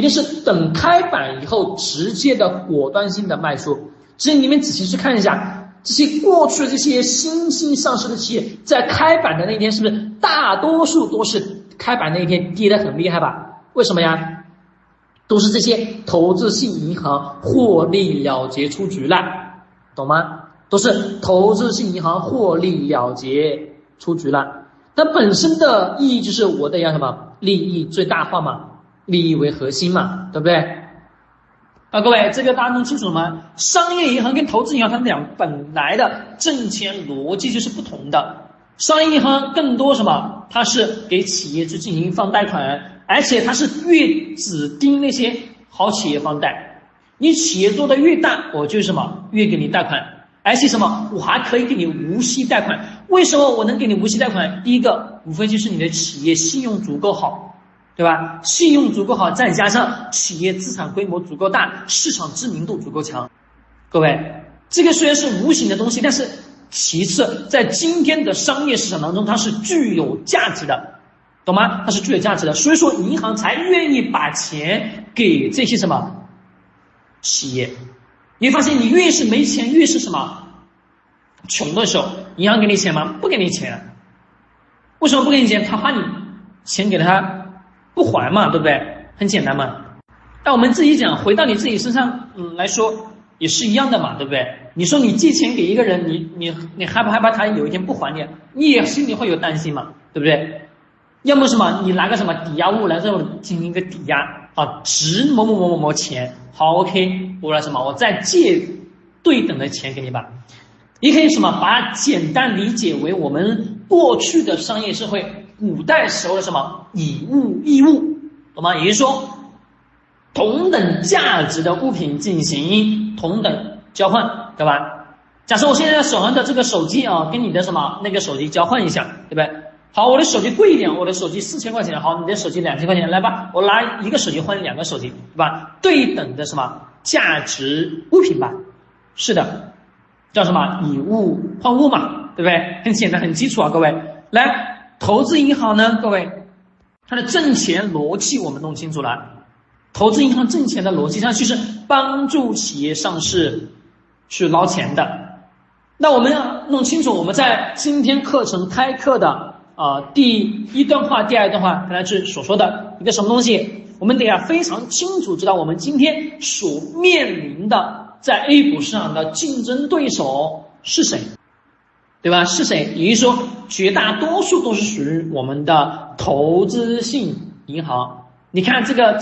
一定是等开板以后直接的果断性的卖出。所以你们仔细去看一下，这些过去的这些新兴上市的企业，在开板的那一天，是不是大多数都是开板那一天跌得很厉害吧？为什么呀？都是这些投资性银行获利了结出局了，懂吗？都是投资性银行获利了结出局了。那本身的意义就是我的要什么利益最大化嘛，利益为核心嘛，对不对？啊，各位，这个大家弄清楚了吗？商业银行跟投资银行，它们俩本来的挣钱逻辑就是不同的。商业银行更多什么？它是给企业去进行放贷款，而且它是越指定那些好企业放贷。你企业做的越大，我就什么越给你贷款。而且什么，我还可以给你无息贷款。为什么我能给你无息贷款？第一个，无非就是你的企业信用足够好，对吧？信用足够好，再加上企业资产规模足够大，市场知名度足够强。各位，这个虽然是无形的东西，但是其次，在今天的商业市场当中，它是具有价值的，懂吗？它是具有价值的，所以说银行才愿意把钱给这些什么企业。你会发现，你越是没钱，越是什么穷的时候，银行给你钱吗？不给你钱。为什么不给你钱？他怕你钱给了他不还嘛，对不对？很简单嘛。但我们自己讲，回到你自己身上，嗯来说也是一样的嘛，对不对？你说你借钱给一个人，你你你害不害怕他有一天不还你？你也心里会有担心嘛，对不对？要么什么，你拿个什么抵押物来这种进行一个抵押啊，值某某某某某钱。好，OK，我来什么？我再借对等的钱给你吧。你可以什么？把简单理解为我们过去的商业社会，古代时候的什么以物易物，懂吗？也就是说，同等价值的物品进行同等交换，对吧？假设我现在手上的这个手机啊，跟你的什么那个手机交换一下，对不对？好，我的手机贵一点，我的手机四千块钱。好，你的手机两千块钱，来吧，我拿一个手机换两个手机，对吧？对等的什么价值物品吧？是的，叫什么以物换物嘛，对不对？很简单，很基础啊，各位。来，投资银行呢，各位，它的挣钱逻辑我们弄清楚了。投资银行挣钱的逻辑它就是帮助企业上市去捞钱的。那我们要弄清楚，我们在今天课程开课的。啊，第一段话，第二段话，刚才是所说的一个什么东西，我们得要非常清楚知道，我们今天所面临的在 A 股市场的竞争对手是谁，对吧？是谁？也就是说，绝大多数都是属于我们的投资性银行。你看这个。